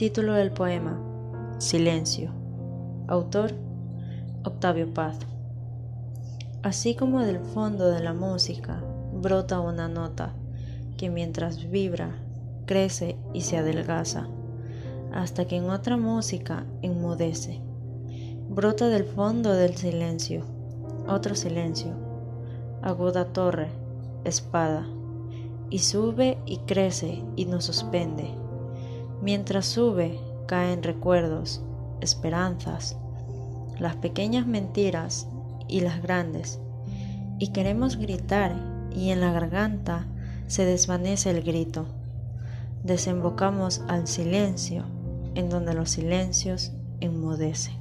Título del poema Silencio. Autor Octavio Paz. Así como del fondo de la música brota una nota que mientras vibra, crece y se adelgaza, hasta que en otra música enmudece. Brota del fondo del silencio, otro silencio, aguda torre, espada, y sube y crece y nos suspende Mientras sube, caen recuerdos, esperanzas, las pequeñas mentiras y las grandes. Y queremos gritar y en la garganta se desvanece el grito. Desembocamos al silencio, en donde los silencios enmudecen.